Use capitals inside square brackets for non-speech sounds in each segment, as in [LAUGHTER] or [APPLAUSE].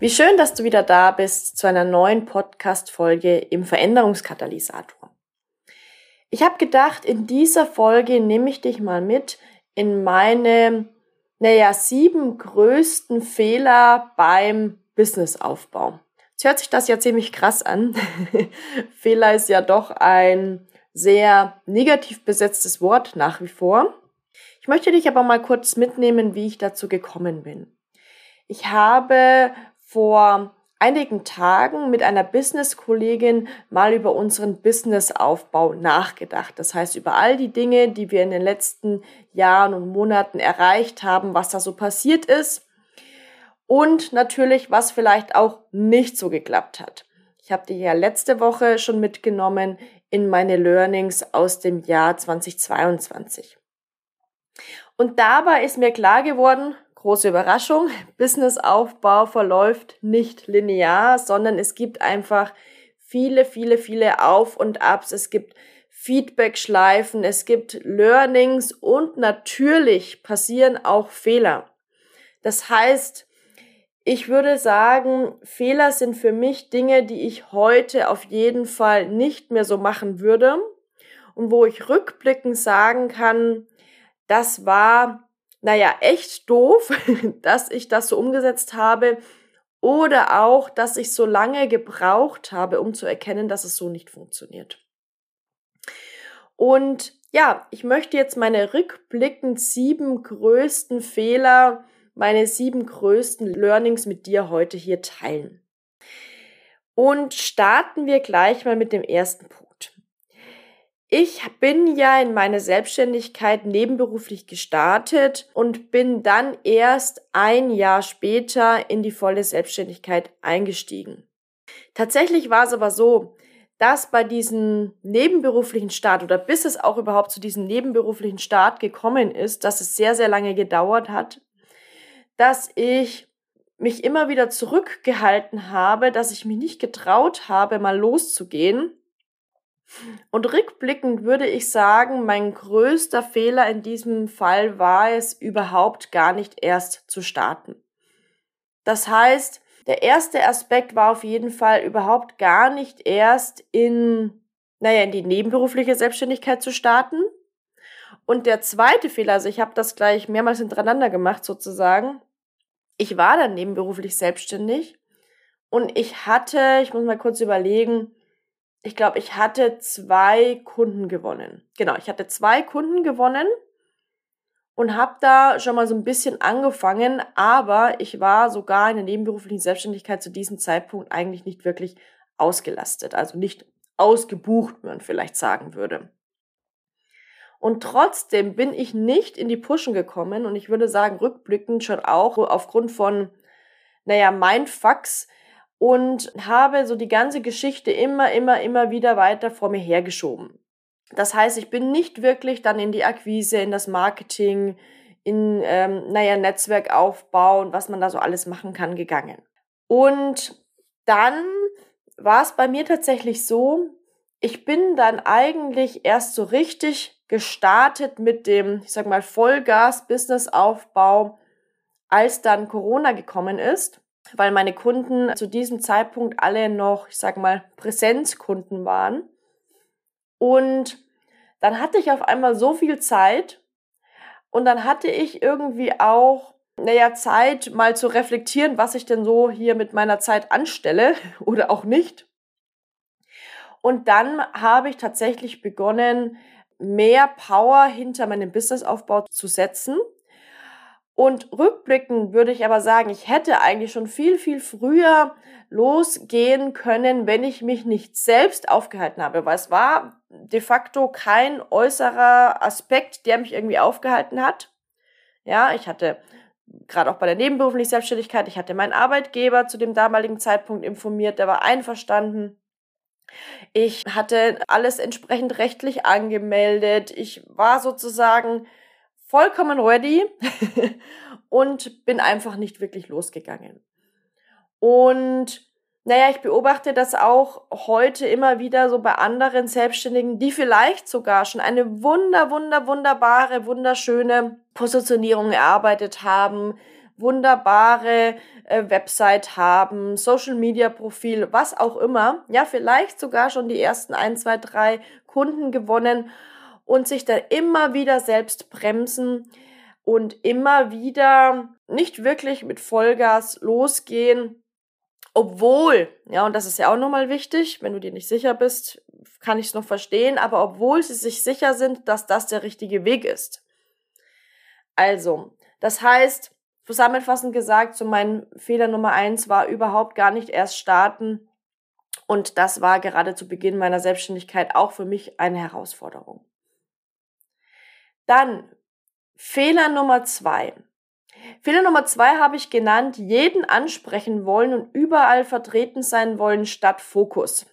Wie schön, dass du wieder da bist zu einer neuen Podcast-Folge im Veränderungskatalysator. Ich habe gedacht, in dieser Folge nehme ich dich mal mit in meine, naja, sieben größten Fehler beim Businessaufbau. Jetzt hört sich das ja ziemlich krass an. [LAUGHS] Fehler ist ja doch ein sehr negativ besetztes Wort nach wie vor. Ich möchte dich aber mal kurz mitnehmen, wie ich dazu gekommen bin. Ich habe vor einigen Tagen mit einer Business-Kollegin mal über unseren Businessaufbau nachgedacht. Das heißt, über all die Dinge, die wir in den letzten Jahren und Monaten erreicht haben, was da so passiert ist und natürlich, was vielleicht auch nicht so geklappt hat. Ich habe die ja letzte Woche schon mitgenommen in meine Learnings aus dem Jahr 2022. Und dabei ist mir klar geworden, große Überraschung, Businessaufbau verläuft nicht linear, sondern es gibt einfach viele, viele, viele Auf und Abs. Es gibt Feedback-Schleifen, es gibt Learnings und natürlich passieren auch Fehler. Das heißt, ich würde sagen, Fehler sind für mich Dinge, die ich heute auf jeden Fall nicht mehr so machen würde und wo ich rückblickend sagen kann, das war naja, echt doof, [LAUGHS] dass ich das so umgesetzt habe oder auch, dass ich so lange gebraucht habe, um zu erkennen, dass es so nicht funktioniert. Und ja, ich möchte jetzt meine rückblickend sieben größten Fehler, meine sieben größten Learnings mit dir heute hier teilen. Und starten wir gleich mal mit dem ersten Punkt. Ich bin ja in meine Selbstständigkeit nebenberuflich gestartet und bin dann erst ein Jahr später in die volle Selbstständigkeit eingestiegen. Tatsächlich war es aber so, dass bei diesem nebenberuflichen Start oder bis es auch überhaupt zu diesem nebenberuflichen Start gekommen ist, dass es sehr, sehr lange gedauert hat, dass ich mich immer wieder zurückgehalten habe, dass ich mich nicht getraut habe, mal loszugehen und rückblickend würde ich sagen, mein größter Fehler in diesem Fall war es, überhaupt gar nicht erst zu starten. Das heißt, der erste Aspekt war auf jeden Fall überhaupt gar nicht erst in, naja, in die nebenberufliche Selbstständigkeit zu starten. Und der zweite Fehler, also ich habe das gleich mehrmals hintereinander gemacht sozusagen. Ich war dann nebenberuflich selbstständig und ich hatte, ich muss mal kurz überlegen, ich glaube, ich hatte zwei Kunden gewonnen. Genau, ich hatte zwei Kunden gewonnen und habe da schon mal so ein bisschen angefangen, aber ich war sogar in der nebenberuflichen Selbstständigkeit zu diesem Zeitpunkt eigentlich nicht wirklich ausgelastet, also nicht ausgebucht, wie man vielleicht sagen würde. Und trotzdem bin ich nicht in die Pushen gekommen und ich würde sagen, rückblickend schon auch aufgrund von, naja, Mindfucks, und habe so die ganze Geschichte immer, immer, immer wieder weiter vor mir hergeschoben. Das heißt, ich bin nicht wirklich dann in die Akquise, in das Marketing, in, ähm, naja, Netzwerkaufbau und was man da so alles machen kann, gegangen. Und dann war es bei mir tatsächlich so, ich bin dann eigentlich erst so richtig gestartet mit dem, ich sag mal, Vollgas-Business-Aufbau, als dann Corona gekommen ist weil meine Kunden zu diesem Zeitpunkt alle noch, ich sag mal, Präsenzkunden waren. Und dann hatte ich auf einmal so viel Zeit und dann hatte ich irgendwie auch, naja, Zeit mal zu reflektieren, was ich denn so hier mit meiner Zeit anstelle [LAUGHS] oder auch nicht. Und dann habe ich tatsächlich begonnen, mehr Power hinter meinem Businessaufbau zu setzen und rückblickend würde ich aber sagen, ich hätte eigentlich schon viel, viel früher losgehen können, wenn ich mich nicht selbst aufgehalten habe, weil es war de facto kein äußerer Aspekt, der mich irgendwie aufgehalten hat, Ja, ich hatte gerade auch bei der nebenberuflichen Selbstständigkeit, ich hatte meinen Arbeitgeber zu dem damaligen Zeitpunkt informiert, der war einverstanden. Ich hatte alles entsprechend rechtlich angemeldet. Ich war sozusagen vollkommen ready [LAUGHS] und bin einfach nicht wirklich losgegangen. Und naja, ich beobachte das auch heute immer wieder so bei anderen Selbstständigen, die vielleicht sogar schon eine wunder, wunder, wunderbare, wunderschöne Positionierung erarbeitet haben, wunderbare äh, Website haben, Social Media Profil, was auch immer. Ja, vielleicht sogar schon die ersten ein, zwei, drei Kunden gewonnen und sich dann immer wieder selbst bremsen und immer wieder nicht wirklich mit Vollgas losgehen, obwohl, ja, und das ist ja auch nochmal wichtig, wenn du dir nicht sicher bist, kann ich es noch verstehen, aber obwohl sie sich sicher sind, dass das der richtige Weg ist. Also, das heißt, zusammenfassend gesagt, so mein Fehler Nummer eins war überhaupt gar nicht erst starten. Und das war gerade zu Beginn meiner Selbstständigkeit auch für mich eine Herausforderung. Dann Fehler Nummer zwei. Fehler Nummer zwei habe ich genannt, jeden ansprechen wollen und überall vertreten sein wollen statt Fokus.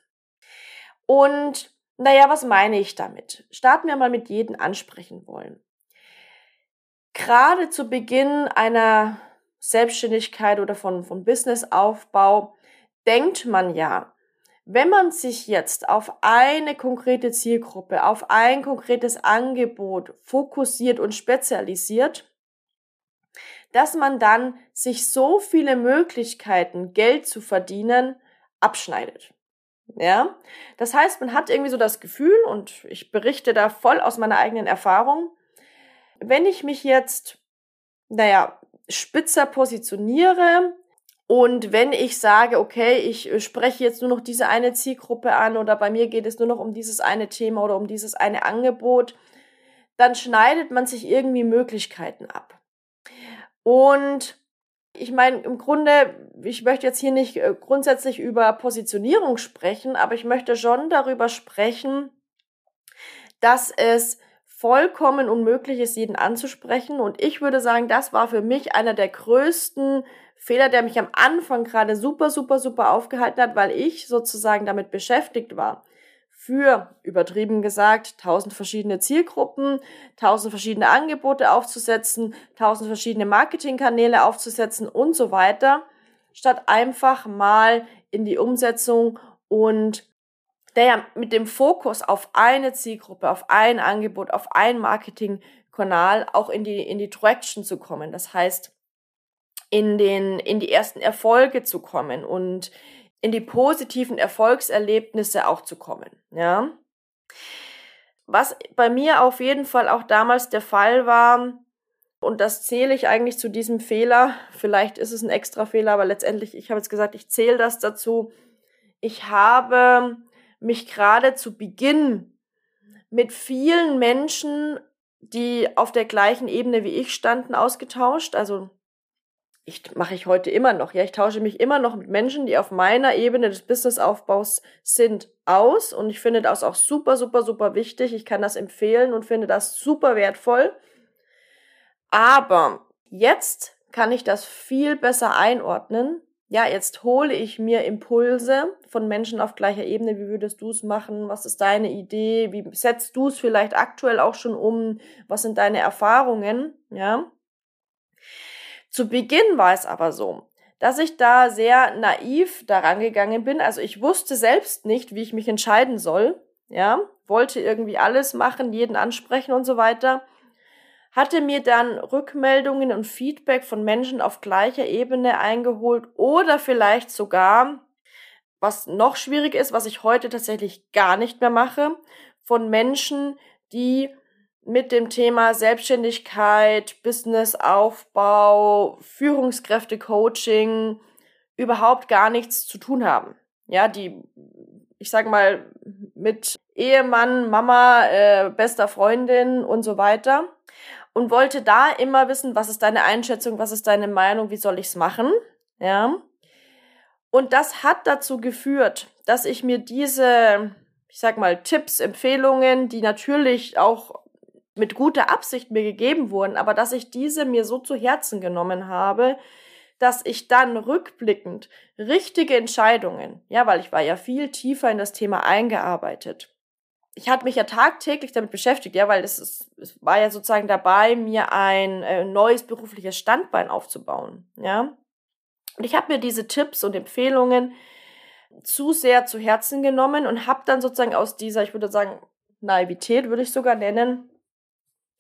Und naja, was meine ich damit? Starten wir mal mit jeden ansprechen wollen. Gerade zu Beginn einer Selbstständigkeit oder von, von Businessaufbau denkt man ja, wenn man sich jetzt auf eine konkrete Zielgruppe, auf ein konkretes Angebot fokussiert und spezialisiert, dass man dann sich so viele Möglichkeiten, Geld zu verdienen, abschneidet. Ja, das heißt, man hat irgendwie so das Gefühl, und ich berichte da voll aus meiner eigenen Erfahrung, wenn ich mich jetzt, naja, spitzer positioniere, und wenn ich sage, okay, ich äh, spreche jetzt nur noch diese eine Zielgruppe an oder bei mir geht es nur noch um dieses eine Thema oder um dieses eine Angebot, dann schneidet man sich irgendwie Möglichkeiten ab. Und ich meine, im Grunde, ich möchte jetzt hier nicht äh, grundsätzlich über Positionierung sprechen, aber ich möchte schon darüber sprechen, dass es vollkommen unmöglich ist, jeden anzusprechen. Und ich würde sagen, das war für mich einer der größten Fehler, der mich am Anfang gerade super, super, super aufgehalten hat, weil ich sozusagen damit beschäftigt war, für, übertrieben gesagt, tausend verschiedene Zielgruppen, tausend verschiedene Angebote aufzusetzen, tausend verschiedene Marketingkanäle aufzusetzen und so weiter, statt einfach mal in die Umsetzung und der mit dem Fokus auf eine Zielgruppe, auf ein Angebot, auf ein Marketingkanal auch in die, in die Traction zu kommen. Das heißt, in den, in die ersten Erfolge zu kommen und in die positiven Erfolgserlebnisse auch zu kommen, ja. Was bei mir auf jeden Fall auch damals der Fall war, und das zähle ich eigentlich zu diesem Fehler, vielleicht ist es ein extra Fehler, aber letztendlich, ich habe jetzt gesagt, ich zähle das dazu. Ich habe mich gerade zu Beginn mit vielen Menschen, die auf der gleichen Ebene wie ich standen, ausgetauscht. Also ich mache ich heute immer noch. Ja, ich tausche mich immer noch mit Menschen, die auf meiner Ebene des Businessaufbaus sind, aus. Und ich finde das auch super, super, super wichtig. Ich kann das empfehlen und finde das super wertvoll. Aber jetzt kann ich das viel besser einordnen. Ja, jetzt hole ich mir Impulse von Menschen auf gleicher Ebene. Wie würdest du es machen? Was ist deine Idee? Wie setzt du es vielleicht aktuell auch schon um? Was sind deine Erfahrungen? Ja. Zu Beginn war es aber so, dass ich da sehr naiv daran gegangen bin. Also ich wusste selbst nicht, wie ich mich entscheiden soll. Ja, wollte irgendwie alles machen, jeden ansprechen und so weiter. Hatte mir dann Rückmeldungen und Feedback von Menschen auf gleicher Ebene eingeholt oder vielleicht sogar, was noch schwierig ist, was ich heute tatsächlich gar nicht mehr mache, von Menschen, die mit dem Thema Selbstständigkeit, Businessaufbau, Führungskräfte-Coaching überhaupt gar nichts zu tun haben. Ja, die, ich sag mal, mit Ehemann, Mama, äh, bester Freundin und so weiter. Und wollte da immer wissen, was ist deine Einschätzung, was ist deine Meinung, wie soll ich's machen? Ja. Und das hat dazu geführt, dass ich mir diese, ich sag mal, Tipps, Empfehlungen, die natürlich auch mit guter Absicht mir gegeben wurden, aber dass ich diese mir so zu Herzen genommen habe, dass ich dann rückblickend richtige Entscheidungen, ja, weil ich war ja viel tiefer in das Thema eingearbeitet. Ich hatte mich ja tagtäglich damit beschäftigt, ja, weil es, ist, es war ja sozusagen dabei, mir ein äh, neues berufliches Standbein aufzubauen, ja. Und ich habe mir diese Tipps und Empfehlungen zu sehr zu Herzen genommen und habe dann sozusagen aus dieser, ich würde sagen, Naivität würde ich sogar nennen,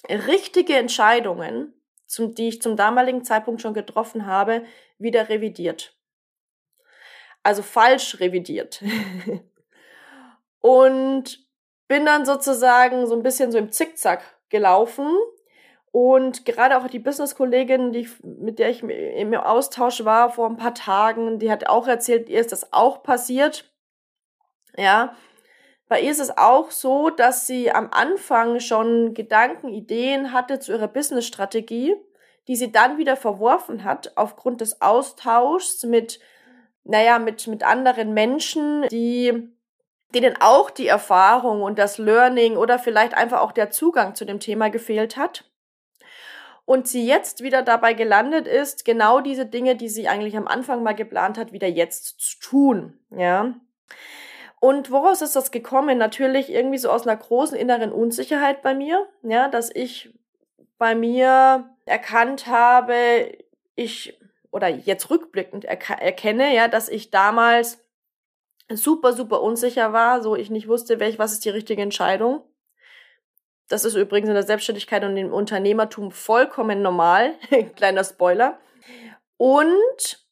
richtige Entscheidungen, zum, die ich zum damaligen Zeitpunkt schon getroffen habe, wieder revidiert. Also falsch revidiert. [LAUGHS] und bin dann sozusagen so ein bisschen so im Zickzack gelaufen. Und gerade auch die Business-Kollegin, die, mit der ich im Austausch war vor ein paar Tagen, die hat auch erzählt, ihr ist das auch passiert. Ja, bei ihr ist es auch so, dass sie am Anfang schon Gedanken, Ideen hatte zu ihrer Business-Strategie, die sie dann wieder verworfen hat aufgrund des Austauschs mit, naja, mit, mit anderen Menschen, die, denen auch die Erfahrung und das Learning oder vielleicht einfach auch der Zugang zu dem Thema gefehlt hat. Und sie jetzt wieder dabei gelandet ist, genau diese Dinge, die sie eigentlich am Anfang mal geplant hat, wieder jetzt zu tun, ja. Und woraus ist das gekommen? Natürlich irgendwie so aus einer großen inneren Unsicherheit bei mir, ja, dass ich bei mir erkannt habe, ich oder jetzt rückblickend erkenne, ja, dass ich damals super, super unsicher war, so ich nicht wusste, welch, was ist die richtige Entscheidung. Das ist übrigens in der Selbstständigkeit und im Unternehmertum vollkommen normal. [LAUGHS] Kleiner Spoiler. Und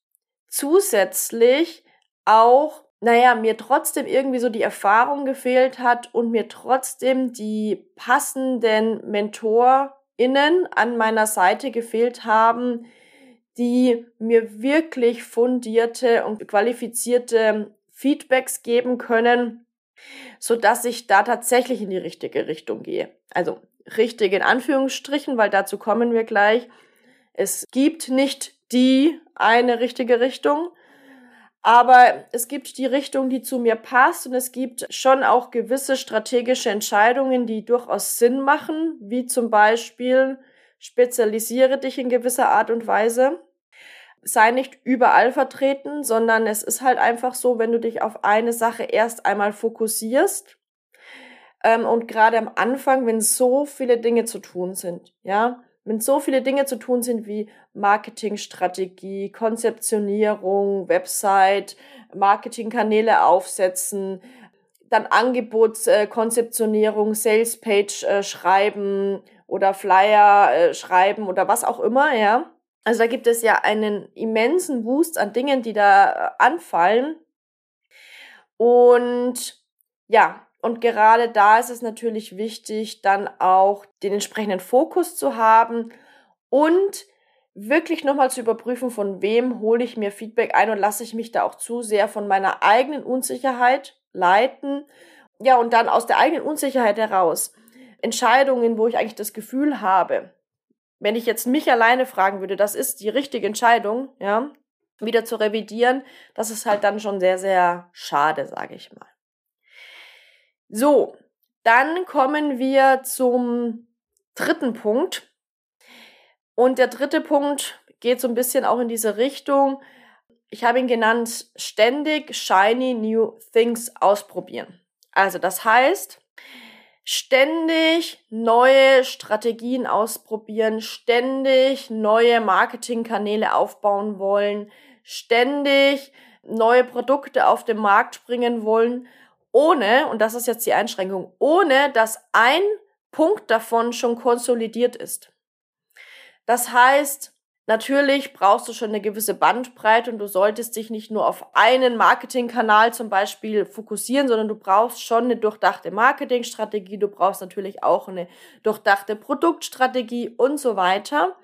zusätzlich auch naja, mir trotzdem irgendwie so die Erfahrung gefehlt hat und mir trotzdem die passenden MentorInnen an meiner Seite gefehlt haben, die mir wirklich fundierte und qualifizierte Feedbacks geben können, so dass ich da tatsächlich in die richtige Richtung gehe. Also richtig in Anführungsstrichen, weil dazu kommen wir gleich. Es gibt nicht die eine richtige Richtung, aber es gibt die Richtung, die zu mir passt und es gibt schon auch gewisse strategische Entscheidungen, die durchaus Sinn machen, wie zum Beispiel spezialisiere dich in gewisser Art und Weise. Sei nicht überall vertreten, sondern es ist halt einfach so, wenn du dich auf eine Sache erst einmal fokussierst, ähm, und gerade am Anfang, wenn so viele Dinge zu tun sind, ja, wenn so viele Dinge zu tun sind wie Marketingstrategie, Konzeptionierung, Website, Marketingkanäle aufsetzen, dann Angebotskonzeptionierung, Salespage äh, schreiben oder Flyer äh, schreiben oder was auch immer, ja. Also da gibt es ja einen immensen Boost an Dingen, die da äh, anfallen. Und ja, und gerade da ist es natürlich wichtig, dann auch den entsprechenden Fokus zu haben und wirklich nochmal zu überprüfen, von wem hole ich mir Feedback ein und lasse ich mich da auch zu sehr von meiner eigenen Unsicherheit leiten. Ja, und dann aus der eigenen Unsicherheit heraus Entscheidungen, wo ich eigentlich das Gefühl habe, wenn ich jetzt mich alleine fragen würde, das ist die richtige Entscheidung, ja, wieder zu revidieren, das ist halt dann schon sehr, sehr schade, sage ich mal. So, dann kommen wir zum dritten Punkt. Und der dritte Punkt geht so ein bisschen auch in diese Richtung. Ich habe ihn genannt, ständig shiny new things ausprobieren. Also das heißt, ständig neue Strategien ausprobieren, ständig neue Marketingkanäle aufbauen wollen, ständig neue Produkte auf den Markt bringen wollen ohne, und das ist jetzt die Einschränkung, ohne dass ein Punkt davon schon konsolidiert ist. Das heißt, natürlich brauchst du schon eine gewisse Bandbreite und du solltest dich nicht nur auf einen Marketingkanal zum Beispiel fokussieren, sondern du brauchst schon eine durchdachte Marketingstrategie, du brauchst natürlich auch eine durchdachte Produktstrategie und so weiter.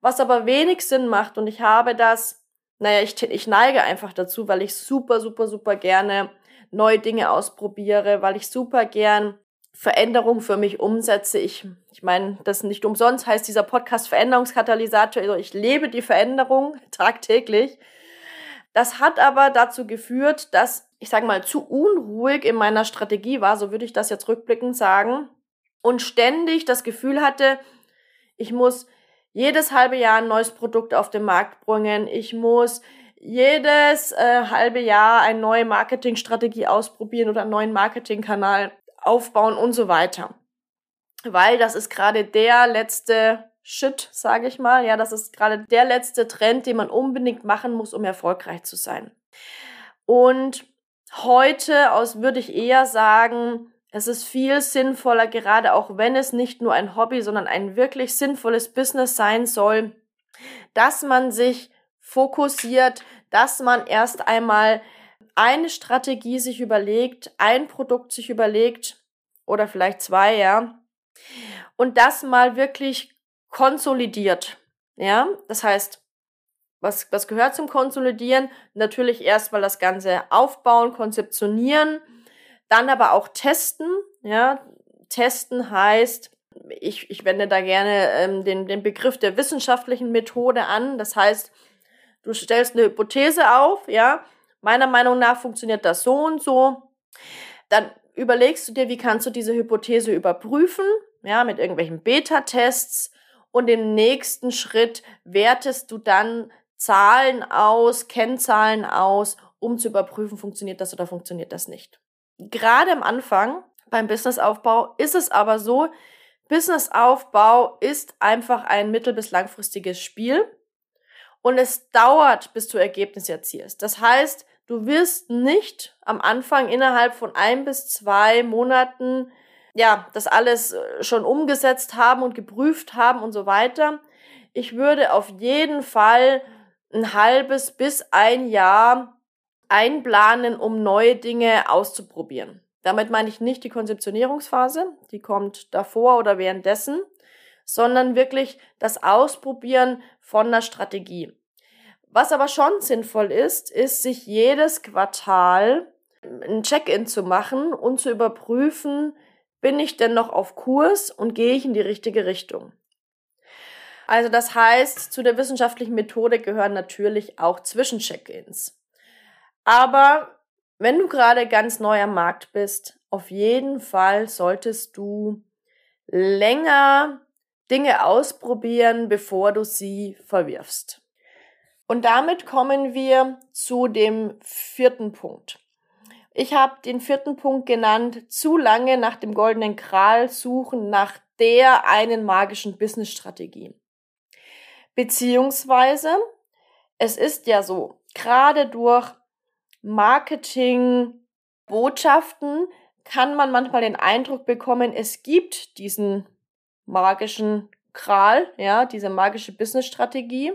Was aber wenig Sinn macht und ich habe das, naja, ich, ich neige einfach dazu, weil ich super, super, super gerne neue Dinge ausprobiere, weil ich super gern Veränderung für mich umsetze. Ich, ich meine, das nicht umsonst heißt dieser Podcast Veränderungskatalysator. Also ich lebe die Veränderung [LAUGHS] tagtäglich. Das hat aber dazu geführt, dass ich sage mal zu unruhig in meiner Strategie war, so würde ich das jetzt rückblickend sagen. und ständig das Gefühl hatte, ich muss jedes halbe Jahr ein neues Produkt auf den Markt bringen, ich muss jedes äh, halbe Jahr eine neue Marketingstrategie ausprobieren oder einen neuen Marketingkanal aufbauen und so weiter. Weil das ist gerade der letzte Shit, sage ich mal. Ja, das ist gerade der letzte Trend, den man unbedingt machen muss, um erfolgreich zu sein. Und heute aus würde ich eher sagen, es ist viel sinnvoller, gerade auch wenn es nicht nur ein Hobby, sondern ein wirklich sinnvolles Business sein soll, dass man sich fokussiert, dass man erst einmal eine Strategie sich überlegt, ein Produkt sich überlegt oder vielleicht zwei, ja, und das mal wirklich konsolidiert. Ja, das heißt, was, was gehört zum Konsolidieren? Natürlich erstmal das Ganze aufbauen, konzeptionieren, dann aber auch testen. Ja, testen heißt, ich, ich wende da gerne ähm, den, den Begriff der wissenschaftlichen Methode an. Das heißt, du stellst eine Hypothese auf, ja, meiner Meinung nach funktioniert das so und so. Dann überlegst du dir, wie kannst du diese Hypothese überprüfen, ja, mit irgendwelchen Beta-Tests und im nächsten Schritt wertest du dann Zahlen aus, Kennzahlen aus, um zu überprüfen, funktioniert das oder funktioniert das nicht. Gerade am Anfang beim Businessaufbau ist es aber so, Businessaufbau ist einfach ein mittel- bis langfristiges Spiel und es dauert, bis du Ergebnisse erzielst. Das heißt, du wirst nicht am Anfang innerhalb von ein bis zwei Monaten ja, das alles äh, schon umgesetzt haben und geprüft haben und so weiter. Ich würde auf jeden Fall ein halbes bis ein Jahr einplanen, um neue Dinge auszuprobieren. Damit meine ich nicht die Konzeptionierungsphase, die kommt davor oder währenddessen, sondern wirklich das Ausprobieren von einer Strategie. Was aber schon sinnvoll ist, ist, sich jedes Quartal ein Check-in zu machen und zu überprüfen, bin ich denn noch auf Kurs und gehe ich in die richtige Richtung? Also das heißt, zu der wissenschaftlichen Methode gehören natürlich auch Zwischencheck-ins. Aber wenn du gerade ganz neu am Markt bist, auf jeden Fall solltest du länger Dinge ausprobieren, bevor du sie verwirfst. Und damit kommen wir zu dem vierten Punkt. Ich habe den vierten Punkt genannt, zu lange nach dem goldenen Kral suchen, nach der einen magischen Business-Strategie. Beziehungsweise, es ist ja so, gerade durch Marketing, Botschaften kann man manchmal den Eindruck bekommen, es gibt diesen magischen Kral, ja, diese magische Business-Strategie.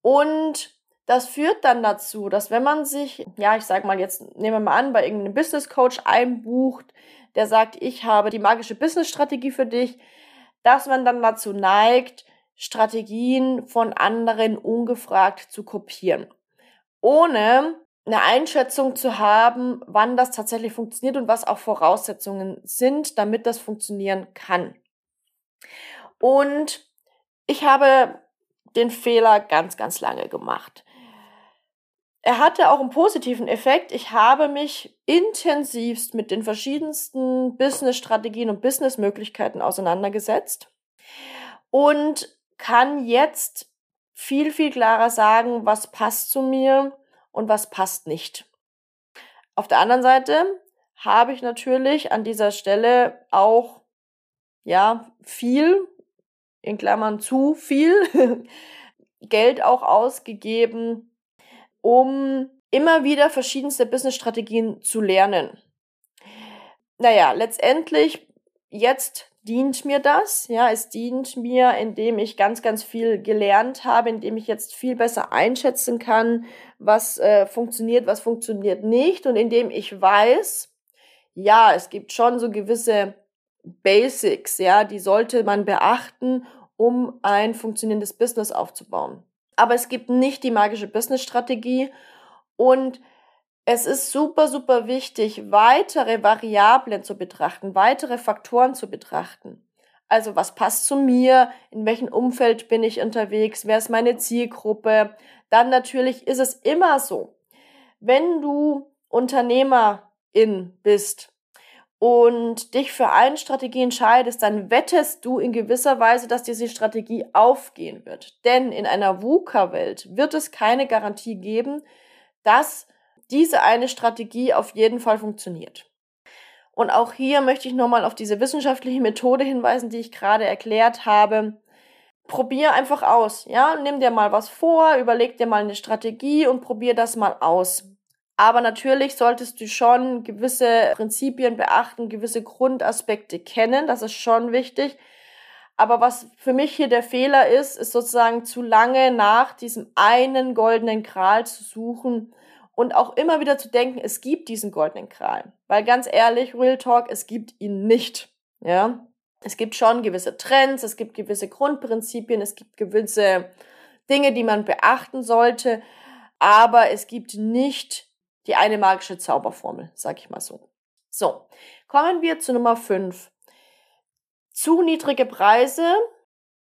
Und das führt dann dazu, dass wenn man sich, ja, ich sag mal jetzt, nehmen wir mal an, bei irgendeinem Business Coach einbucht, der sagt, ich habe die magische Business Strategie für dich, dass man dann dazu neigt, Strategien von anderen ungefragt zu kopieren. Ohne eine Einschätzung zu haben, wann das tatsächlich funktioniert und was auch Voraussetzungen sind, damit das funktionieren kann. Und ich habe den Fehler ganz, ganz lange gemacht. Er hatte auch einen positiven Effekt. Ich habe mich intensivst mit den verschiedensten Business-Strategien und Business-Möglichkeiten auseinandergesetzt und kann jetzt viel, viel klarer sagen, was passt zu mir und was passt nicht. Auf der anderen Seite habe ich natürlich an dieser Stelle auch, ja, viel, in Klammern zu viel, [LAUGHS] Geld auch ausgegeben, um immer wieder verschiedenste Business-Strategien zu lernen. Naja, letztendlich, jetzt dient mir das. Ja, es dient mir, indem ich ganz, ganz viel gelernt habe, indem ich jetzt viel besser einschätzen kann, was äh, funktioniert, was funktioniert nicht und indem ich weiß, ja, es gibt schon so gewisse Basics, ja, die sollte man beachten, um ein funktionierendes Business aufzubauen aber es gibt nicht die magische Business-Strategie und es ist super, super wichtig, weitere Variablen zu betrachten, weitere Faktoren zu betrachten. Also was passt zu mir, in welchem Umfeld bin ich unterwegs, wer ist meine Zielgruppe. Dann natürlich ist es immer so, wenn du Unternehmerin bist und dich für eine Strategie entscheidest, dann wettest du in gewisser Weise, dass diese Strategie aufgehen wird. Denn in einer VUCA-Welt wird es keine Garantie geben, dass diese eine Strategie auf jeden Fall funktioniert. Und auch hier möchte ich nochmal auf diese wissenschaftliche Methode hinweisen, die ich gerade erklärt habe. Probier einfach aus, ja, nimm dir mal was vor, überleg dir mal eine Strategie und probier das mal aus. Aber natürlich solltest du schon gewisse Prinzipien beachten, gewisse Grundaspekte kennen, das ist schon wichtig. Aber was für mich hier der Fehler ist, ist sozusagen zu lange nach diesem einen goldenen Kral zu suchen und auch immer wieder zu denken, es gibt diesen goldenen Kral. Weil ganz ehrlich, Real Talk, es gibt ihn nicht. Ja, es gibt schon gewisse Trends, es gibt gewisse Grundprinzipien, es gibt gewisse Dinge, die man beachten sollte, aber es gibt nicht die eine magische Zauberformel, sag ich mal so. So, kommen wir zu Nummer 5. Zu niedrige Preise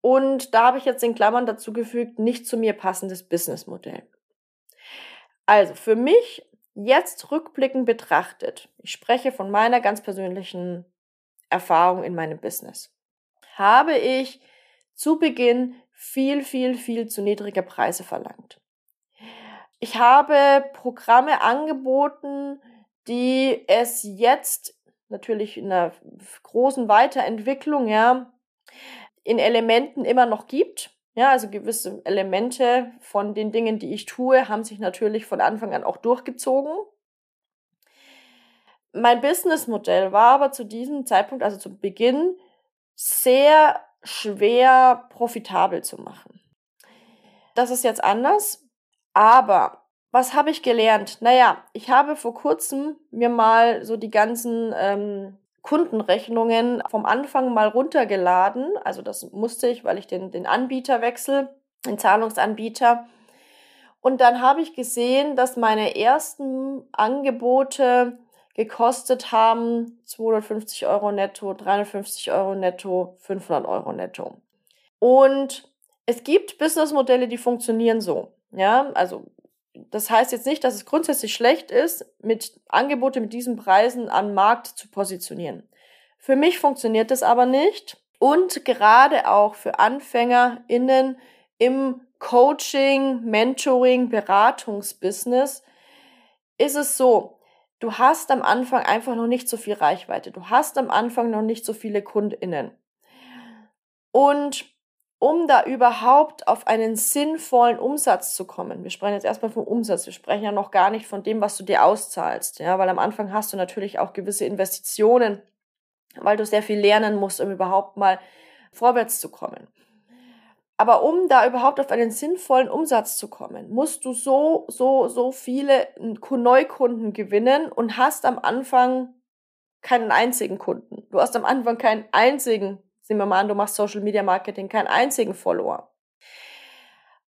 und da habe ich jetzt in Klammern dazu gefügt, nicht zu mir passendes Businessmodell. Also für mich jetzt rückblickend betrachtet, ich spreche von meiner ganz persönlichen Erfahrung in meinem Business, habe ich zu Beginn viel, viel, viel zu niedrige Preise verlangt. Ich habe Programme angeboten, die es jetzt natürlich in einer großen Weiterentwicklung, ja, in Elementen immer noch gibt. Ja, also gewisse Elemente von den Dingen, die ich tue, haben sich natürlich von Anfang an auch durchgezogen. Mein Businessmodell war aber zu diesem Zeitpunkt, also zu Beginn, sehr schwer profitabel zu machen. Das ist jetzt anders. Aber was habe ich gelernt? Naja, ich habe vor kurzem mir mal so die ganzen ähm, Kundenrechnungen vom Anfang mal runtergeladen. Also das musste ich, weil ich den, den Anbieter wechsle, den Zahlungsanbieter. Und dann habe ich gesehen, dass meine ersten Angebote gekostet haben 250 Euro netto, 350 Euro netto, 500 Euro netto. Und es gibt Businessmodelle, die funktionieren so. Ja, also das heißt jetzt nicht, dass es grundsätzlich schlecht ist, mit Angebote mit diesen Preisen am Markt zu positionieren. Für mich funktioniert das aber nicht. Und gerade auch für AnfängerInnen im Coaching, Mentoring, Beratungsbusiness ist es so, du hast am Anfang einfach noch nicht so viel Reichweite. Du hast am Anfang noch nicht so viele KundInnen. Und um da überhaupt auf einen sinnvollen Umsatz zu kommen. Wir sprechen jetzt erstmal vom Umsatz. Wir sprechen ja noch gar nicht von dem, was du dir auszahlst. Ja, weil am Anfang hast du natürlich auch gewisse Investitionen, weil du sehr viel lernen musst, um überhaupt mal vorwärts zu kommen. Aber um da überhaupt auf einen sinnvollen Umsatz zu kommen, musst du so, so, so viele Neukunden gewinnen und hast am Anfang keinen einzigen Kunden. Du hast am Anfang keinen einzigen Nehmen wir mal an, du machst Social Media Marketing, keinen einzigen Follower.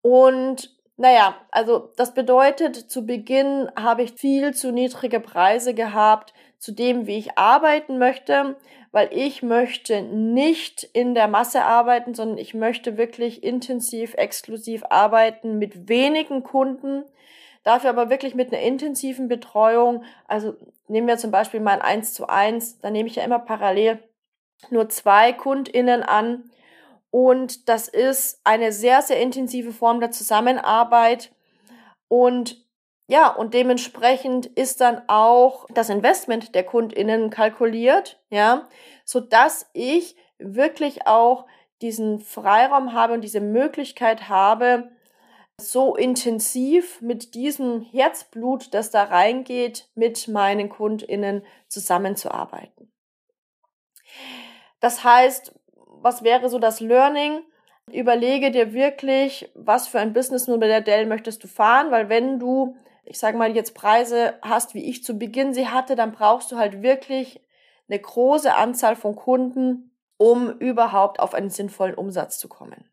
Und naja, also das bedeutet, zu Beginn habe ich viel zu niedrige Preise gehabt zu dem, wie ich arbeiten möchte, weil ich möchte nicht in der Masse arbeiten, sondern ich möchte wirklich intensiv, exklusiv arbeiten mit wenigen Kunden, dafür aber wirklich mit einer intensiven Betreuung. Also nehmen wir zum Beispiel mein 1 zu 1, da nehme ich ja immer parallel nur zwei KundInnen an. Und das ist eine sehr, sehr intensive Form der Zusammenarbeit. Und ja, und dementsprechend ist dann auch das Investment der KundInnen kalkuliert, ja, so dass ich wirklich auch diesen Freiraum habe und diese Möglichkeit habe, so intensiv mit diesem Herzblut, das da reingeht, mit meinen KundInnen zusammenzuarbeiten. Das heißt, was wäre so das Learning? Überlege dir wirklich, was für ein Businessmodell möchtest du fahren, weil wenn du, ich sage mal, jetzt Preise hast, wie ich zu Beginn sie hatte, dann brauchst du halt wirklich eine große Anzahl von Kunden, um überhaupt auf einen sinnvollen Umsatz zu kommen.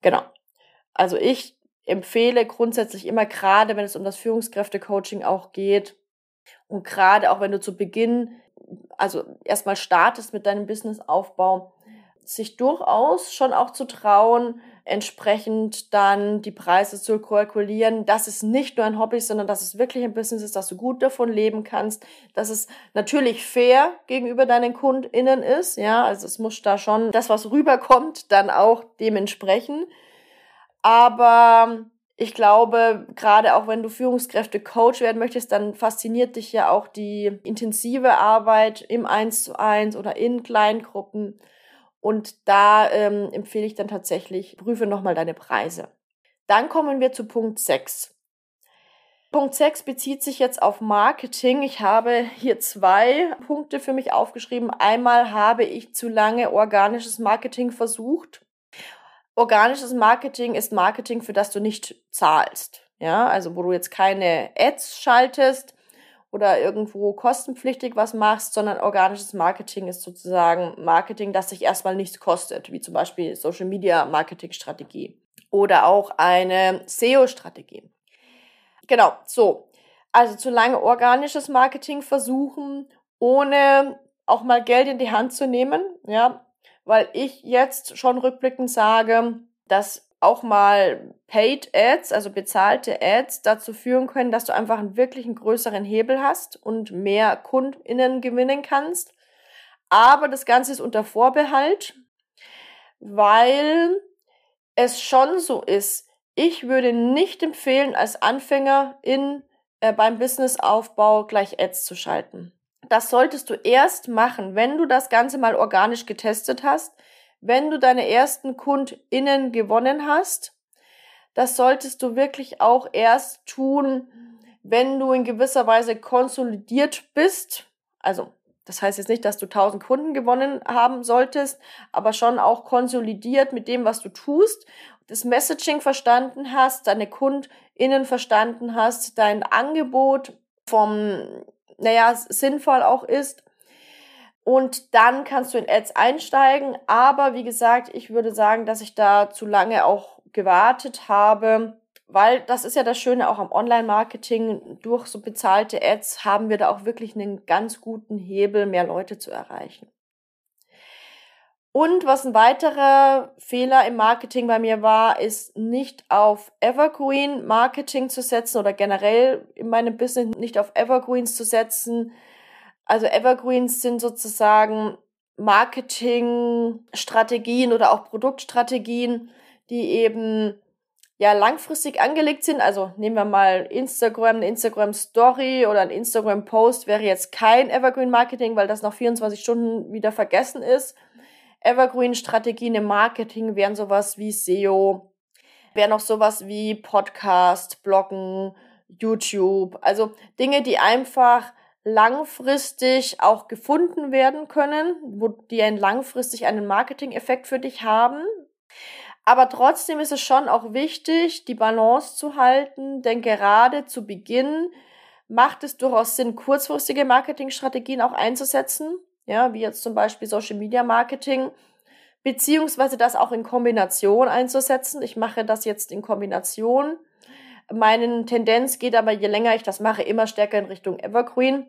Genau. Also ich empfehle grundsätzlich immer, gerade wenn es um das Führungskräftecoaching auch geht und gerade auch wenn du zu Beginn also erstmal startest mit deinem Businessaufbau, sich durchaus schon auch zu trauen, entsprechend dann die Preise zu kalkulieren, dass es nicht nur ein Hobby ist, sondern dass es wirklich ein Business ist, dass du gut davon leben kannst, dass es natürlich fair gegenüber deinen KundInnen ist, ja, also es muss da schon das, was rüberkommt, dann auch dementsprechend. Aber ich glaube, gerade auch wenn du Führungskräfte Coach werden möchtest, dann fasziniert dich ja auch die intensive Arbeit im Eins zu eins oder in Kleingruppen. Und da ähm, empfehle ich dann tatsächlich, prüfe nochmal deine Preise. Dann kommen wir zu Punkt 6. Punkt 6 bezieht sich jetzt auf Marketing. Ich habe hier zwei Punkte für mich aufgeschrieben. Einmal habe ich zu lange organisches Marketing versucht organisches Marketing ist Marketing, für das du nicht zahlst. Ja, also wo du jetzt keine Ads schaltest oder irgendwo kostenpflichtig was machst, sondern organisches Marketing ist sozusagen Marketing, das sich erstmal nichts kostet, wie zum Beispiel Social Media Marketing Strategie oder auch eine SEO Strategie. Genau, so. Also zu lange organisches Marketing versuchen, ohne auch mal Geld in die Hand zu nehmen, ja, weil ich jetzt schon rückblickend sage, dass auch mal Paid Ads, also bezahlte Ads, dazu führen können, dass du einfach einen wirklichen größeren Hebel hast und mehr KundInnen gewinnen kannst. Aber das Ganze ist unter Vorbehalt, weil es schon so ist, ich würde nicht empfehlen, als Anfänger in, äh, beim Businessaufbau gleich Ads zu schalten. Das solltest du erst machen, wenn du das Ganze mal organisch getestet hast, wenn du deine ersten KundInnen gewonnen hast. Das solltest du wirklich auch erst tun, wenn du in gewisser Weise konsolidiert bist. Also, das heißt jetzt nicht, dass du 1000 Kunden gewonnen haben solltest, aber schon auch konsolidiert mit dem, was du tust, das Messaging verstanden hast, deine KundInnen verstanden hast, dein Angebot vom naja, sinnvoll auch ist. Und dann kannst du in Ads einsteigen. Aber wie gesagt, ich würde sagen, dass ich da zu lange auch gewartet habe, weil das ist ja das Schöne auch am Online-Marketing. Durch so bezahlte Ads haben wir da auch wirklich einen ganz guten Hebel, mehr Leute zu erreichen. Und was ein weiterer Fehler im Marketing bei mir war, ist nicht auf Evergreen Marketing zu setzen oder generell in meinem Business nicht auf Evergreens zu setzen. Also Evergreens sind sozusagen Marketingstrategien oder auch Produktstrategien, die eben ja langfristig angelegt sind. Also nehmen wir mal Instagram, eine Instagram Story oder ein Instagram Post wäre jetzt kein Evergreen Marketing, weil das nach 24 Stunden wieder vergessen ist Evergreen-Strategien im Marketing wären sowas wie SEO, wären auch sowas wie Podcast, Bloggen, YouTube, also Dinge, die einfach langfristig auch gefunden werden können, wo die einen langfristig einen Marketing-Effekt für dich haben. Aber trotzdem ist es schon auch wichtig, die Balance zu halten, denn gerade zu Beginn macht es durchaus Sinn, kurzfristige Marketingstrategien auch einzusetzen ja, wie jetzt zum Beispiel Social Media Marketing, beziehungsweise das auch in Kombination einzusetzen. Ich mache das jetzt in Kombination. Meine Tendenz geht aber, je länger ich das mache, immer stärker in Richtung Evergreen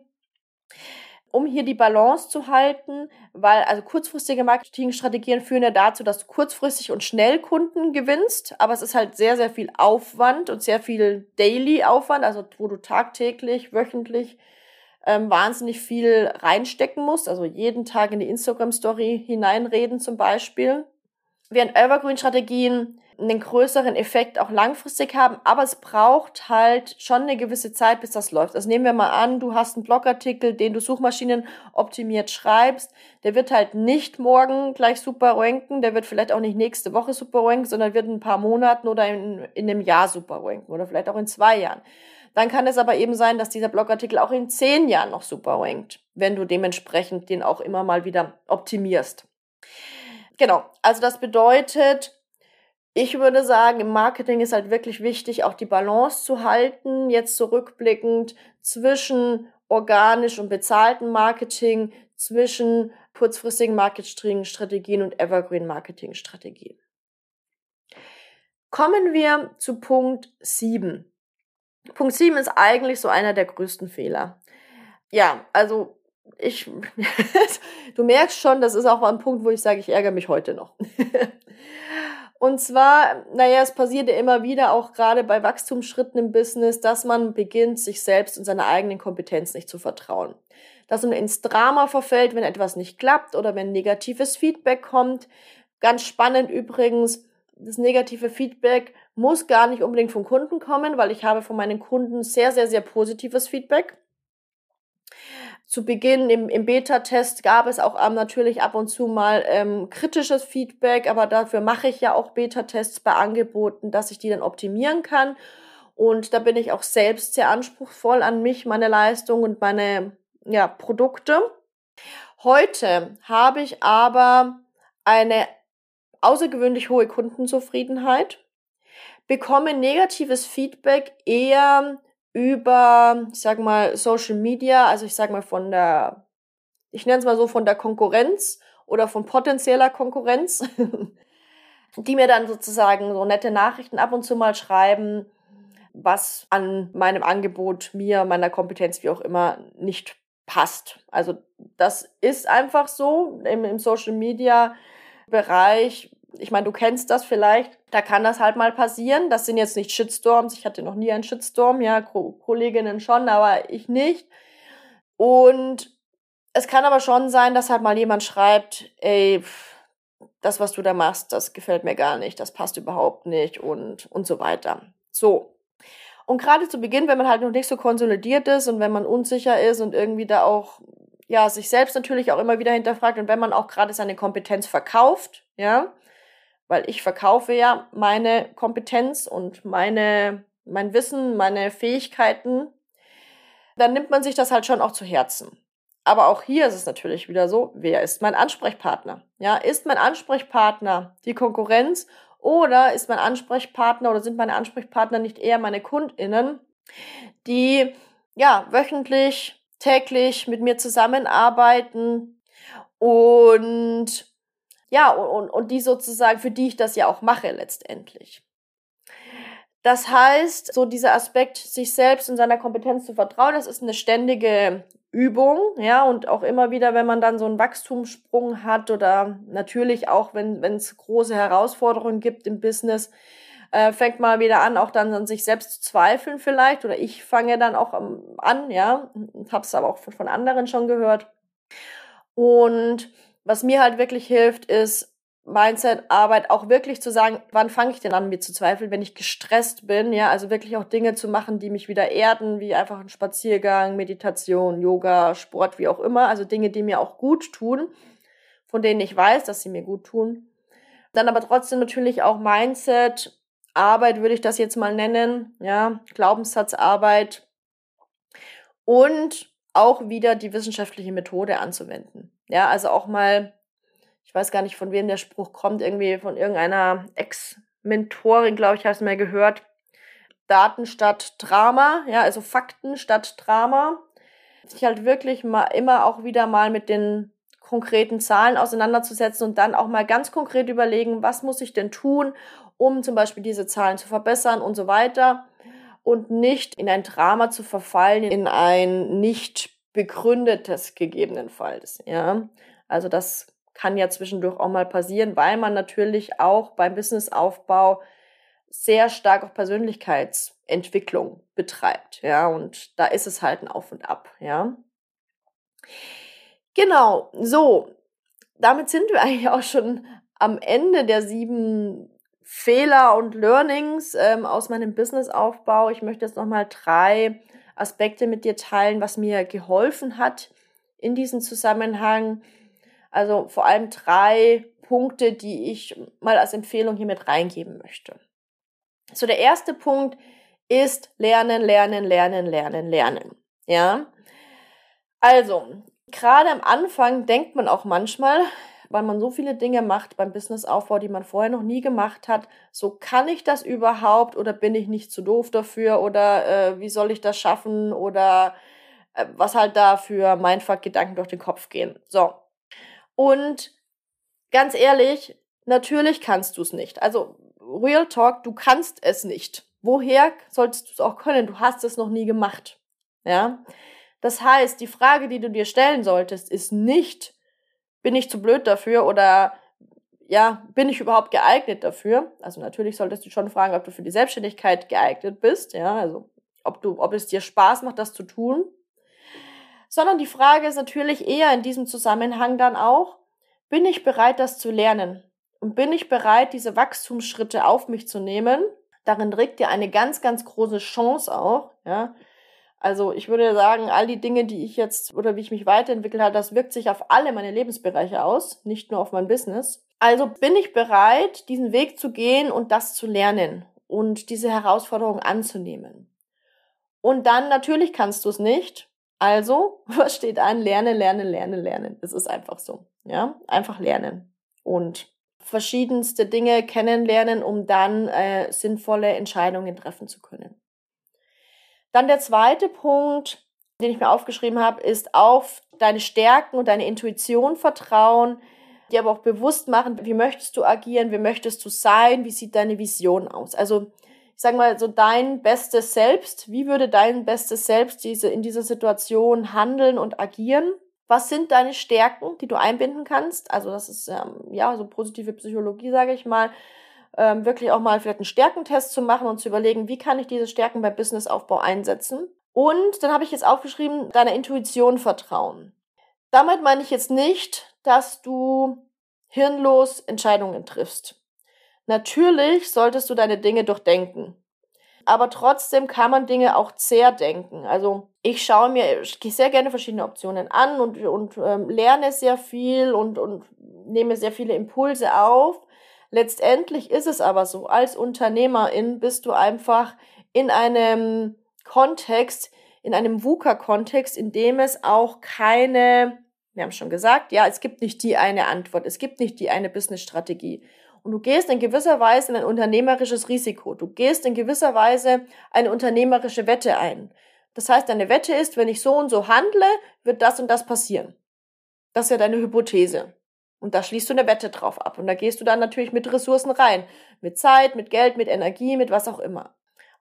um hier die Balance zu halten, weil also kurzfristige Marketingstrategien führen ja dazu, dass du kurzfristig und schnell Kunden gewinnst, aber es ist halt sehr, sehr viel Aufwand und sehr viel Daily Aufwand, also wo du tagtäglich, wöchentlich ähm, wahnsinnig viel reinstecken musst, also jeden Tag in die Instagram-Story hineinreden zum Beispiel. Während Evergreen-Strategien einen größeren Effekt auch langfristig haben, aber es braucht halt schon eine gewisse Zeit, bis das läuft. Also nehmen wir mal an, du hast einen Blogartikel, den du Suchmaschinen optimiert schreibst, der wird halt nicht morgen gleich super ranken, der wird vielleicht auch nicht nächste Woche super ranken, sondern wird in ein paar Monaten oder in, in einem Jahr super ranken oder vielleicht auch in zwei Jahren. Dann kann es aber eben sein, dass dieser Blogartikel auch in zehn Jahren noch super rankt, wenn du dementsprechend den auch immer mal wieder optimierst. Genau, also das bedeutet, ich würde sagen, im Marketing ist halt wirklich wichtig, auch die Balance zu halten, jetzt zurückblickend zwischen organisch und bezahlten Marketing, zwischen kurzfristigen Marketingstrategien und Evergreen Marketingstrategien. Kommen wir zu Punkt 7. Punkt 7 ist eigentlich so einer der größten Fehler. Ja, also ich, [LAUGHS] du merkst schon, das ist auch ein Punkt, wo ich sage, ich ärgere mich heute noch. [LAUGHS] Und zwar, naja, es passiert ja immer wieder, auch gerade bei Wachstumsschritten im Business, dass man beginnt, sich selbst und seiner eigenen Kompetenz nicht zu vertrauen. Dass man ins Drama verfällt, wenn etwas nicht klappt oder wenn negatives Feedback kommt. Ganz spannend übrigens, das negative Feedback muss gar nicht unbedingt vom Kunden kommen, weil ich habe von meinen Kunden sehr, sehr, sehr positives Feedback. Zu Beginn im, im Beta-Test gab es auch ähm, natürlich ab und zu mal ähm, kritisches Feedback, aber dafür mache ich ja auch Beta-Tests bei Angeboten, dass ich die dann optimieren kann. Und da bin ich auch selbst sehr anspruchsvoll an mich, meine Leistung und meine ja, Produkte. Heute habe ich aber eine außergewöhnlich hohe Kundenzufriedenheit, bekomme negatives Feedback eher über, ich sag mal, Social Media, also ich sag mal von der, ich nenne es mal so von der Konkurrenz oder von potenzieller Konkurrenz, [LAUGHS] die mir dann sozusagen so nette Nachrichten ab und zu mal schreiben, was an meinem Angebot, mir, meiner Kompetenz, wie auch immer, nicht passt. Also das ist einfach so im, im Social Media Bereich ich meine, du kennst das vielleicht, da kann das halt mal passieren. Das sind jetzt nicht Shitstorms. Ich hatte noch nie einen Shitstorm, ja, Ko Kolleginnen schon, aber ich nicht. Und es kann aber schon sein, dass halt mal jemand schreibt, ey, das, was du da machst, das gefällt mir gar nicht, das passt überhaupt nicht und, und so weiter. So. Und gerade zu Beginn, wenn man halt noch nicht so konsolidiert ist und wenn man unsicher ist und irgendwie da auch, ja, sich selbst natürlich auch immer wieder hinterfragt und wenn man auch gerade seine Kompetenz verkauft, ja, weil ich verkaufe ja meine Kompetenz und meine, mein Wissen, meine Fähigkeiten, dann nimmt man sich das halt schon auch zu Herzen. Aber auch hier ist es natürlich wieder so, wer ist mein Ansprechpartner? Ja, ist mein Ansprechpartner die Konkurrenz oder ist mein Ansprechpartner oder sind meine Ansprechpartner nicht eher meine KundInnen, die ja wöchentlich, täglich mit mir zusammenarbeiten und ja, und, und die sozusagen, für die ich das ja auch mache letztendlich. Das heißt, so dieser Aspekt, sich selbst und seiner Kompetenz zu vertrauen, das ist eine ständige Übung, ja, und auch immer wieder, wenn man dann so einen Wachstumssprung hat oder natürlich auch, wenn es große Herausforderungen gibt im Business, äh, fängt mal wieder an, auch dann an sich selbst zu zweifeln vielleicht, oder ich fange dann auch an, ja, habe es aber auch von anderen schon gehört. Und was mir halt wirklich hilft, ist Mindset-Arbeit auch wirklich zu sagen, wann fange ich denn an, mir zu zweifeln, wenn ich gestresst bin, ja, also wirklich auch Dinge zu machen, die mich wieder erden, wie einfach ein Spaziergang, Meditation, Yoga, Sport, wie auch immer, also Dinge, die mir auch gut tun, von denen ich weiß, dass sie mir gut tun. Dann aber trotzdem natürlich auch Mindset, Arbeit würde ich das jetzt mal nennen, ja, Glaubenssatzarbeit und auch wieder die wissenschaftliche Methode anzuwenden. Ja, also auch mal, ich weiß gar nicht, von wem der Spruch kommt, irgendwie von irgendeiner Ex-Mentorin, glaube ich, habe es mal gehört. Daten statt Drama, ja, also Fakten statt Drama. Sich halt wirklich mal immer auch wieder mal mit den konkreten Zahlen auseinanderzusetzen und dann auch mal ganz konkret überlegen, was muss ich denn tun, um zum Beispiel diese Zahlen zu verbessern und so weiter und nicht in ein Drama zu verfallen, in ein nicht begründetes gegebenenfalls, ja. Also das kann ja zwischendurch auch mal passieren, weil man natürlich auch beim Businessaufbau sehr stark auf Persönlichkeitsentwicklung betreibt, ja, und da ist es halt ein Auf und Ab, ja. Genau, so, damit sind wir [LAUGHS] eigentlich auch schon am Ende der sieben Fehler und Learnings ähm, aus meinem Businessaufbau. Ich möchte jetzt nochmal drei Aspekte mit dir teilen, was mir geholfen hat in diesem Zusammenhang. Also vor allem drei Punkte, die ich mal als Empfehlung hier mit reingeben möchte. So, der erste Punkt ist lernen, lernen, lernen, lernen, lernen. Ja. Also, gerade am Anfang denkt man auch manchmal, weil man so viele Dinge macht beim Businessaufbau, die man vorher noch nie gemacht hat. So kann ich das überhaupt oder bin ich nicht zu doof dafür oder äh, wie soll ich das schaffen oder äh, was halt da für Mindfuck-Gedanken durch den Kopf gehen. So. Und ganz ehrlich, natürlich kannst du es nicht. Also Real Talk, du kannst es nicht. Woher solltest du es auch können? Du hast es noch nie gemacht. Ja. Das heißt, die Frage, die du dir stellen solltest, ist nicht, bin ich zu blöd dafür oder ja, bin ich überhaupt geeignet dafür? Also natürlich solltest du schon fragen, ob du für die Selbstständigkeit geeignet bist, ja, also ob du, ob es dir Spaß macht, das zu tun. Sondern die Frage ist natürlich eher in diesem Zusammenhang dann auch, bin ich bereit, das zu lernen? Und bin ich bereit, diese Wachstumsschritte auf mich zu nehmen? Darin trägt dir eine ganz, ganz große Chance auch, ja. Also ich würde sagen, all die Dinge, die ich jetzt oder wie ich mich weiterentwickelt habe, das wirkt sich auf alle meine Lebensbereiche aus, nicht nur auf mein Business. Also bin ich bereit, diesen Weg zu gehen und das zu lernen und diese Herausforderung anzunehmen. Und dann natürlich kannst du es nicht. Also, [LAUGHS] was steht an? Lerne, lerne, lerne, lernen. Es ist einfach so. Ja, einfach lernen und verschiedenste Dinge kennenlernen, um dann äh, sinnvolle Entscheidungen treffen zu können. Dann der zweite Punkt, den ich mir aufgeschrieben habe, ist auf deine Stärken und deine Intuition vertrauen, dir aber auch bewusst machen, wie möchtest du agieren, wie möchtest du sein, wie sieht deine Vision aus. Also ich sage mal so dein bestes Selbst, wie würde dein bestes Selbst diese in dieser Situation handeln und agieren? Was sind deine Stärken, die du einbinden kannst? Also das ist ähm, ja so positive Psychologie, sage ich mal ähm, wirklich auch mal vielleicht einen Stärkentest zu machen und zu überlegen, wie kann ich diese Stärken beim Businessaufbau einsetzen. Und dann habe ich jetzt aufgeschrieben, deiner Intuition vertrauen. Damit meine ich jetzt nicht, dass du hirnlos Entscheidungen triffst. Natürlich solltest du deine Dinge durchdenken. Aber trotzdem kann man Dinge auch zerdenken. Also ich schaue mir ich gehe sehr gerne verschiedene Optionen an und, und ähm, lerne sehr viel und, und nehme sehr viele Impulse auf. Letztendlich ist es aber so, als Unternehmerin bist du einfach in einem Kontext, in einem VUCA-Kontext, in dem es auch keine, wir haben schon gesagt, ja, es gibt nicht die eine Antwort, es gibt nicht die eine Business-Strategie. Und du gehst in gewisser Weise in ein unternehmerisches Risiko. Du gehst in gewisser Weise eine unternehmerische Wette ein. Das heißt, deine Wette ist, wenn ich so und so handle, wird das und das passieren. Das ist ja deine Hypothese. Und da schließt du eine Wette drauf ab. Und da gehst du dann natürlich mit Ressourcen rein. Mit Zeit, mit Geld, mit Energie, mit was auch immer.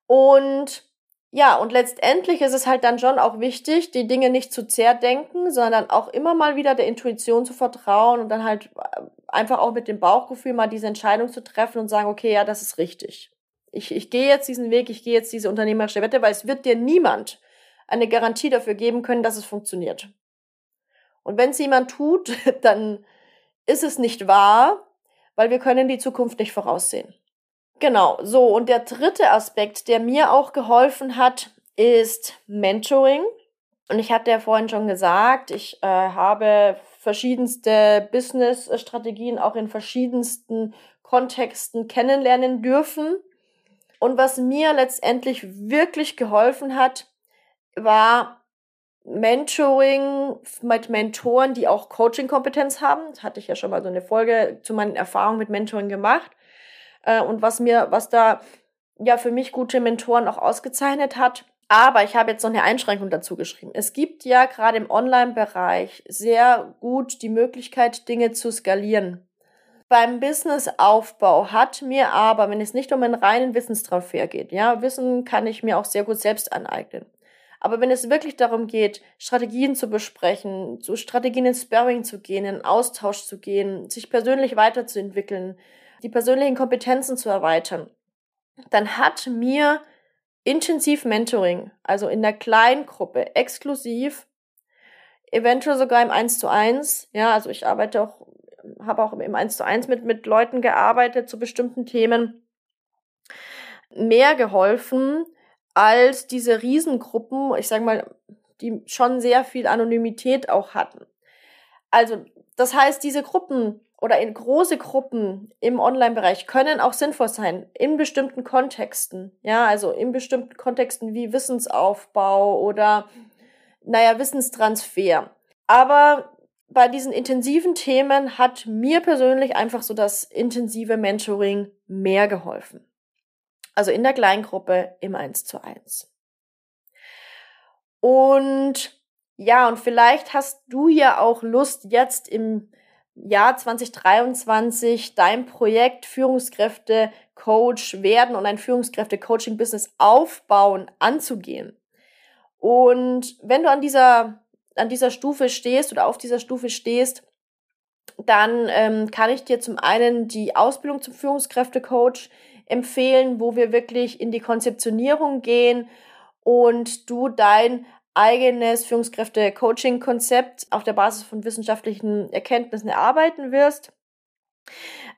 Und ja, und letztendlich ist es halt dann schon auch wichtig, die Dinge nicht zu zerdenken, sondern auch immer mal wieder der Intuition zu vertrauen und dann halt äh, einfach auch mit dem Bauchgefühl mal diese Entscheidung zu treffen und sagen, okay, ja, das ist richtig. Ich, ich gehe jetzt diesen Weg, ich gehe jetzt diese unternehmerische Wette, weil es wird dir niemand eine Garantie dafür geben können, dass es funktioniert. Und wenn es jemand tut, [LAUGHS] dann ist es nicht wahr, weil wir können die Zukunft nicht voraussehen. Genau, so. Und der dritte Aspekt, der mir auch geholfen hat, ist Mentoring. Und ich hatte ja vorhin schon gesagt, ich äh, habe verschiedenste Business-Strategien auch in verschiedensten Kontexten kennenlernen dürfen. Und was mir letztendlich wirklich geholfen hat, war Mentoring mit Mentoren, die auch Coaching-Kompetenz haben. Das hatte ich ja schon mal so eine Folge zu meinen Erfahrungen mit Mentoring gemacht. Äh, und was mir, was da ja für mich gute Mentoren auch ausgezeichnet hat. Aber ich habe jetzt noch eine Einschränkung dazu geschrieben. Es gibt ja gerade im Online-Bereich sehr gut die Möglichkeit, Dinge zu skalieren. Beim Businessaufbau hat mir aber, wenn es nicht um einen reinen Wissenstransfer geht, ja, Wissen kann ich mir auch sehr gut selbst aneignen. Aber wenn es wirklich darum geht, Strategien zu besprechen, zu Strategien in Sparring zu gehen, in Austausch zu gehen, sich persönlich weiterzuentwickeln, die persönlichen Kompetenzen zu erweitern, dann hat mir intensiv Mentoring, also in der kleinen Gruppe, exklusiv, eventuell sogar im 1 zu 1, ja, also ich arbeite auch, habe auch im 1 zu 1 mit, mit Leuten gearbeitet zu bestimmten Themen, mehr geholfen, als diese Riesengruppen, ich sage mal, die schon sehr viel Anonymität auch hatten. Also, das heißt, diese Gruppen oder in große Gruppen im Online-Bereich können auch sinnvoll sein in bestimmten Kontexten. Ja, also in bestimmten Kontexten wie Wissensaufbau oder, naja, Wissenstransfer. Aber bei diesen intensiven Themen hat mir persönlich einfach so das intensive Mentoring mehr geholfen. Also in der Kleingruppe im 1 zu 1. Und ja, und vielleicht hast du ja auch Lust, jetzt im Jahr 2023 dein Projekt Führungskräfte Coach werden und ein Führungskräfte Coaching Business aufbauen anzugehen. Und wenn du an dieser, an dieser Stufe stehst oder auf dieser Stufe stehst, dann ähm, kann ich dir zum einen die Ausbildung zum Führungskräftecoach empfehlen, wo wir wirklich in die Konzeptionierung gehen und du dein eigenes Führungskräfte-Coaching-Konzept auf der Basis von wissenschaftlichen Erkenntnissen erarbeiten wirst.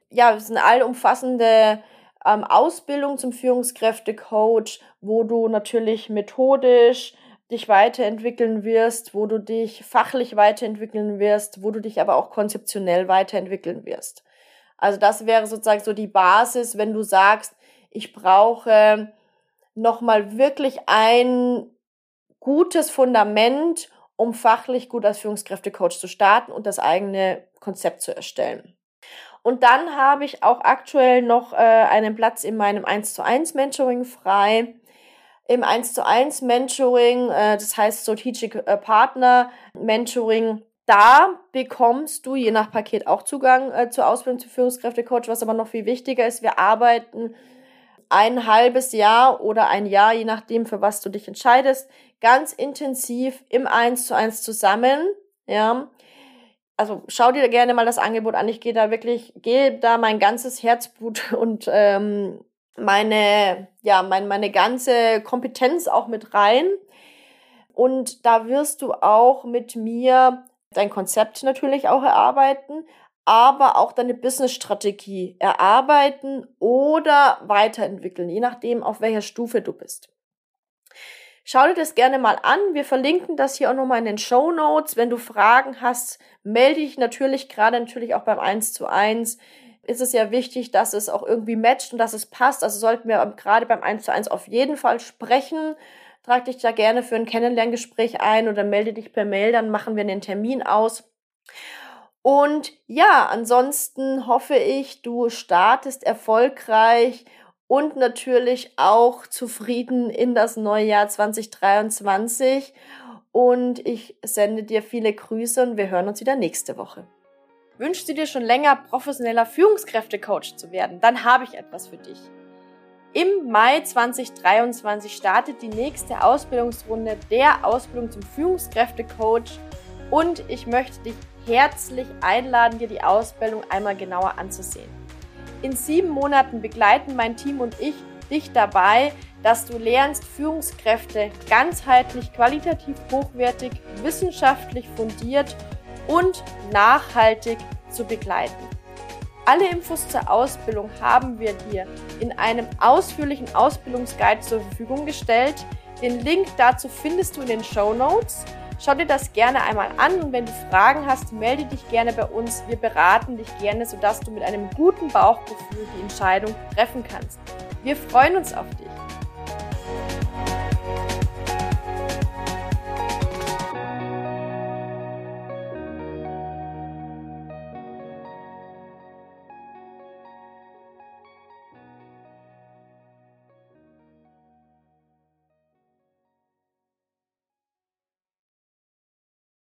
Ja, es ist eine allumfassende ähm, Ausbildung zum Führungskräfte-Coach, wo du natürlich methodisch dich weiterentwickeln wirst, wo du dich fachlich weiterentwickeln wirst, wo du dich aber auch konzeptionell weiterentwickeln wirst. Also das wäre sozusagen so die Basis, wenn du sagst, ich brauche nochmal wirklich ein gutes Fundament, um fachlich gut als Führungskräftecoach zu starten und das eigene Konzept zu erstellen. Und dann habe ich auch aktuell noch äh, einen Platz in meinem 1 zu 1 Mentoring frei. Im 1 zu 1 Mentoring, äh, das heißt Strategic äh, Partner Mentoring, da bekommst du je nach Paket auch Zugang äh, zur Ausbildung zum Führungskräftecoach. Was aber noch viel wichtiger ist, wir arbeiten ein halbes Jahr oder ein Jahr, je nachdem, für was du dich entscheidest, ganz intensiv im 1 zu 1 zusammen. Ja. Also schau dir gerne mal das Angebot an. Ich gehe da wirklich, gehe da mein ganzes Herzblut [LAUGHS] und ähm, meine, ja, mein, meine ganze Kompetenz auch mit rein. Und da wirst du auch mit mir dein Konzept natürlich auch erarbeiten, aber auch deine Business-Strategie erarbeiten oder weiterentwickeln, je nachdem, auf welcher Stufe du bist. Schau dir das gerne mal an. Wir verlinken das hier auch nochmal in den Show Notes. Wenn du Fragen hast, melde dich natürlich, gerade natürlich auch beim 1 zu 1 ist es ja wichtig, dass es auch irgendwie matcht und dass es passt. Also sollten wir gerade beim 1 zu 1 auf jeden Fall sprechen. Trag dich da gerne für ein Kennenlerngespräch ein oder melde dich per Mail, dann machen wir einen Termin aus. Und ja, ansonsten hoffe ich, du startest erfolgreich und natürlich auch zufrieden in das neue Jahr 2023. Und ich sende dir viele Grüße und wir hören uns wieder nächste Woche. Wünschst du dir schon länger professioneller Führungskräftecoach zu werden? Dann habe ich etwas für dich. Im Mai 2023 startet die nächste Ausbildungsrunde der Ausbildung zum Führungskräftecoach und ich möchte dich herzlich einladen, dir die Ausbildung einmal genauer anzusehen. In sieben Monaten begleiten mein Team und ich dich dabei, dass du lernst, Führungskräfte ganzheitlich, qualitativ hochwertig, wissenschaftlich fundiert und nachhaltig zu begleiten. Alle Infos zur Ausbildung haben wir dir in einem ausführlichen Ausbildungsguide zur Verfügung gestellt. Den Link dazu findest du in den Show Notes. Schau dir das gerne einmal an und wenn du Fragen hast, melde dich gerne bei uns. Wir beraten dich gerne, sodass du mit einem guten Bauchgefühl die Entscheidung treffen kannst. Wir freuen uns auf dich.